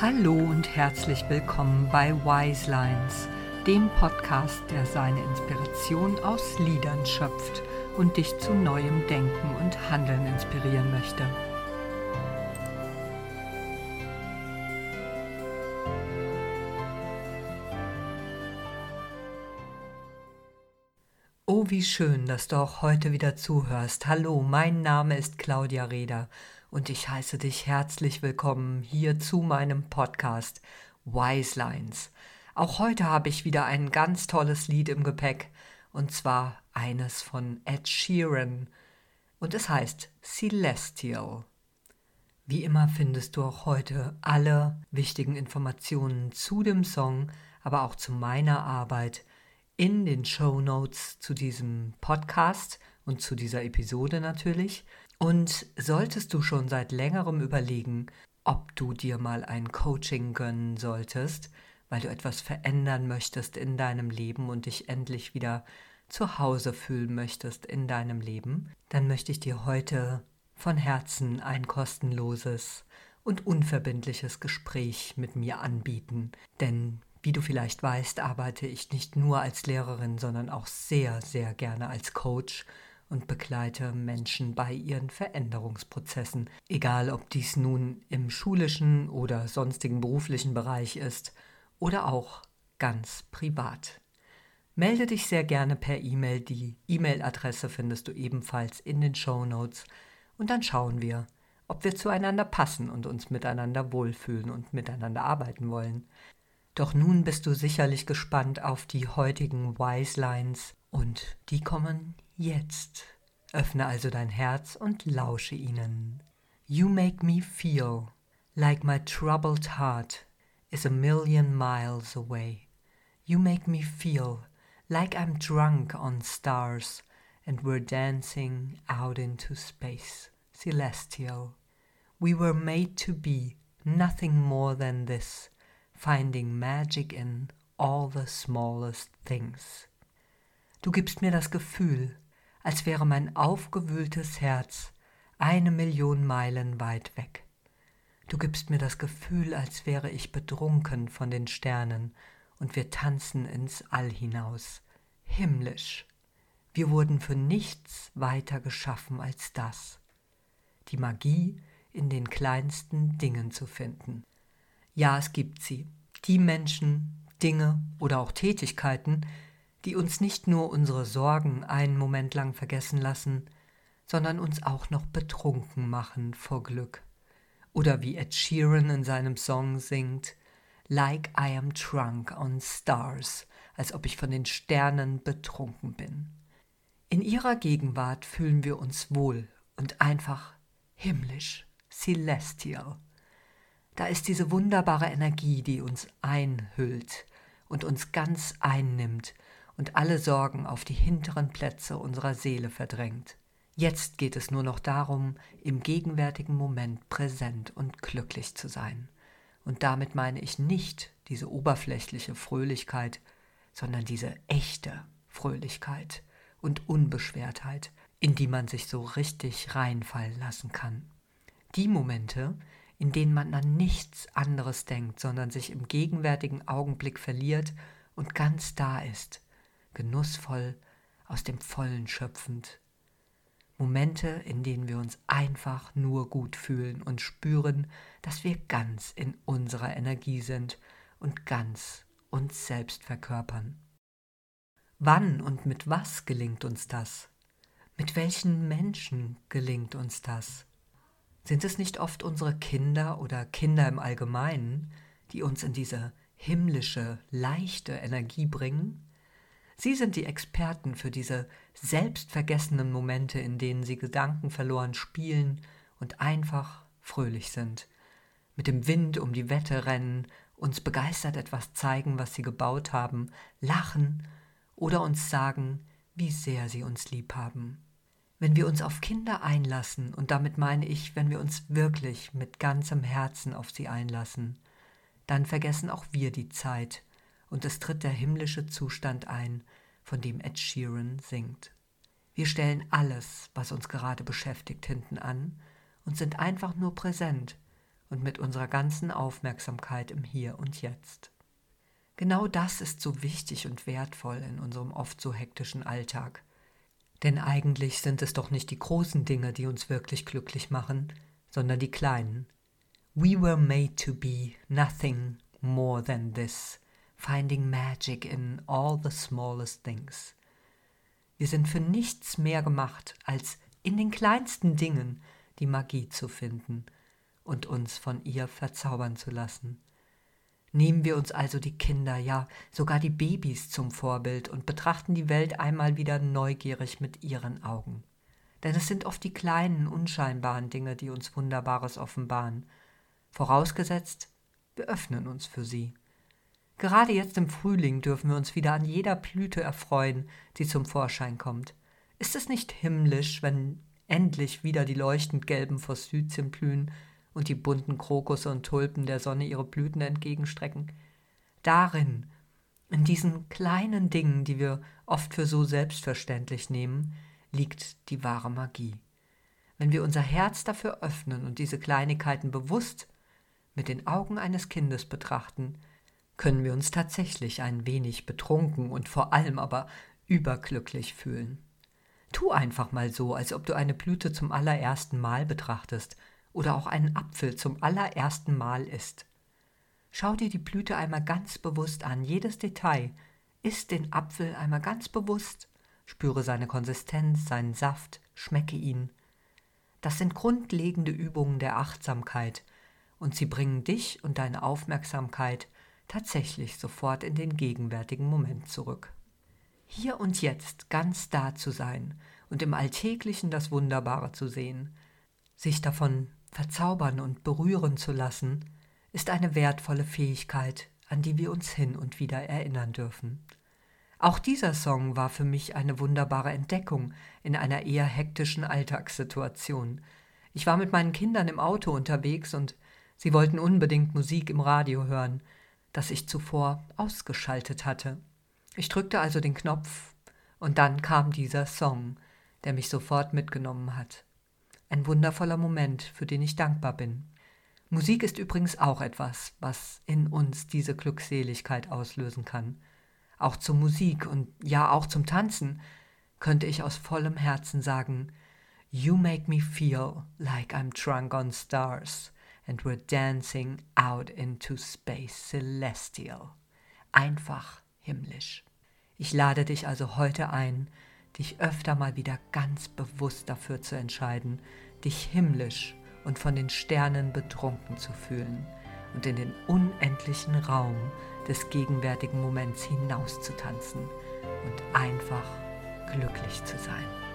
Hallo und herzlich willkommen bei Wise Lines, dem Podcast, der seine Inspiration aus Liedern schöpft und dich zu neuem Denken und Handeln inspirieren möchte. Oh, wie schön, dass du auch heute wieder zuhörst. Hallo, mein Name ist Claudia Reder und ich heiße dich herzlich willkommen hier zu meinem Podcast Wise Lines. Auch heute habe ich wieder ein ganz tolles Lied im Gepäck und zwar eines von Ed Sheeran und es heißt Celestial. Wie immer findest du auch heute alle wichtigen Informationen zu dem Song, aber auch zu meiner Arbeit in den Show Notes zu diesem Podcast und zu dieser Episode natürlich. Und solltest du schon seit längerem überlegen, ob du dir mal ein Coaching gönnen solltest, weil du etwas verändern möchtest in deinem Leben und dich endlich wieder zu Hause fühlen möchtest in deinem Leben, dann möchte ich dir heute von Herzen ein kostenloses und unverbindliches Gespräch mit mir anbieten. Denn wie du vielleicht weißt, arbeite ich nicht nur als Lehrerin, sondern auch sehr, sehr gerne als Coach und begleite Menschen bei ihren Veränderungsprozessen, egal ob dies nun im schulischen oder sonstigen beruflichen Bereich ist oder auch ganz privat. Melde dich sehr gerne per E-Mail. Die E-Mail-Adresse findest du ebenfalls in den Show Notes und dann schauen wir, ob wir zueinander passen und uns miteinander wohlfühlen und miteinander arbeiten wollen. Doch nun bist du sicherlich gespannt auf die heutigen Wise Lines und die kommen jetzt. Öffne also dein Herz und lausche ihnen. You make me feel like my troubled heart is a million miles away. You make me feel like I'm drunk on stars and we're dancing out into space. Celestial. We were made to be nothing more than this, finding magic in all the smallest things. Du gibst mir das Gefühl, als wäre mein aufgewühltes Herz eine Million Meilen weit weg. Du gibst mir das Gefühl, als wäre ich betrunken von den Sternen und wir tanzen ins All hinaus, himmlisch. Wir wurden für nichts weiter geschaffen als das, die Magie in den kleinsten Dingen zu finden. Ja, es gibt sie, die Menschen, Dinge oder auch Tätigkeiten, die uns nicht nur unsere Sorgen einen Moment lang vergessen lassen, sondern uns auch noch betrunken machen vor Glück. Oder wie Ed Sheeran in seinem Song singt, Like I am drunk on stars, als ob ich von den Sternen betrunken bin. In ihrer Gegenwart fühlen wir uns wohl und einfach himmlisch, celestial. Da ist diese wunderbare Energie, die uns einhüllt und uns ganz einnimmt und alle Sorgen auf die hinteren Plätze unserer Seele verdrängt. Jetzt geht es nur noch darum, im gegenwärtigen Moment präsent und glücklich zu sein. Und damit meine ich nicht diese oberflächliche Fröhlichkeit, sondern diese echte Fröhlichkeit und Unbeschwertheit, in die man sich so richtig reinfallen lassen kann. Die Momente, in denen man an nichts anderes denkt, sondern sich im gegenwärtigen Augenblick verliert und ganz da ist, genussvoll aus dem Vollen schöpfend. Momente, in denen wir uns einfach nur gut fühlen und spüren, dass wir ganz in unserer Energie sind und ganz uns selbst verkörpern. Wann und mit was gelingt uns das? Mit welchen Menschen gelingt uns das? Sind es nicht oft unsere Kinder oder Kinder im Allgemeinen, die uns in diese himmlische, leichte Energie bringen? Sie sind die Experten für diese selbstvergessenen Momente, in denen sie gedankenverloren spielen und einfach fröhlich sind, mit dem Wind um die Wette rennen, uns begeistert etwas zeigen, was sie gebaut haben, lachen oder uns sagen, wie sehr sie uns lieb haben. Wenn wir uns auf Kinder einlassen, und damit meine ich, wenn wir uns wirklich mit ganzem Herzen auf sie einlassen, dann vergessen auch wir die Zeit und es tritt der himmlische Zustand ein, von dem Ed Sheeran singt. Wir stellen alles, was uns gerade beschäftigt, hinten an und sind einfach nur präsent und mit unserer ganzen Aufmerksamkeit im Hier und Jetzt. Genau das ist so wichtig und wertvoll in unserem oft so hektischen Alltag. Denn eigentlich sind es doch nicht die großen Dinge, die uns wirklich glücklich machen, sondern die kleinen. We were made to be nothing more than this, finding magic in all the smallest things. Wir sind für nichts mehr gemacht, als in den kleinsten Dingen die Magie zu finden und uns von ihr verzaubern zu lassen. Nehmen wir uns also die Kinder, ja sogar die Babys zum Vorbild und betrachten die Welt einmal wieder neugierig mit ihren Augen. Denn es sind oft die kleinen, unscheinbaren Dinge, die uns Wunderbares offenbaren, vorausgesetzt, wir öffnen uns für sie. Gerade jetzt im Frühling dürfen wir uns wieder an jeder Blüte erfreuen, die zum Vorschein kommt. Ist es nicht himmlisch, wenn endlich wieder die leuchtend gelben Forsythien blühen und die bunten Krokusse und Tulpen der Sonne ihre Blüten entgegenstrecken. Darin, in diesen kleinen Dingen, die wir oft für so selbstverständlich nehmen, liegt die wahre Magie. Wenn wir unser Herz dafür öffnen und diese Kleinigkeiten bewusst mit den Augen eines Kindes betrachten, können wir uns tatsächlich ein wenig betrunken und vor allem aber überglücklich fühlen. Tu einfach mal so, als ob du eine Blüte zum allerersten Mal betrachtest oder auch einen Apfel zum allerersten Mal isst. Schau dir die Blüte einmal ganz bewusst an, jedes Detail. Iss den Apfel einmal ganz bewusst, spüre seine Konsistenz, seinen Saft, schmecke ihn. Das sind grundlegende Übungen der Achtsamkeit, und sie bringen dich und deine Aufmerksamkeit tatsächlich sofort in den gegenwärtigen Moment zurück. Hier und jetzt ganz da zu sein und im Alltäglichen das Wunderbare zu sehen, sich davon verzaubern und berühren zu lassen, ist eine wertvolle Fähigkeit, an die wir uns hin und wieder erinnern dürfen. Auch dieser Song war für mich eine wunderbare Entdeckung in einer eher hektischen Alltagssituation. Ich war mit meinen Kindern im Auto unterwegs und sie wollten unbedingt Musik im Radio hören, das ich zuvor ausgeschaltet hatte. Ich drückte also den Knopf und dann kam dieser Song, der mich sofort mitgenommen hat. Ein wundervoller Moment, für den ich dankbar bin. Musik ist übrigens auch etwas, was in uns diese Glückseligkeit auslösen kann. Auch zur Musik und ja auch zum Tanzen könnte ich aus vollem Herzen sagen, You make me feel like I'm drunk on stars and we're dancing out into space celestial. Einfach himmlisch. Ich lade dich also heute ein, dich öfter mal wieder ganz bewusst dafür zu entscheiden, dich himmlisch und von den Sternen betrunken zu fühlen und in den unendlichen Raum des gegenwärtigen Moments hinauszutanzen und einfach glücklich zu sein.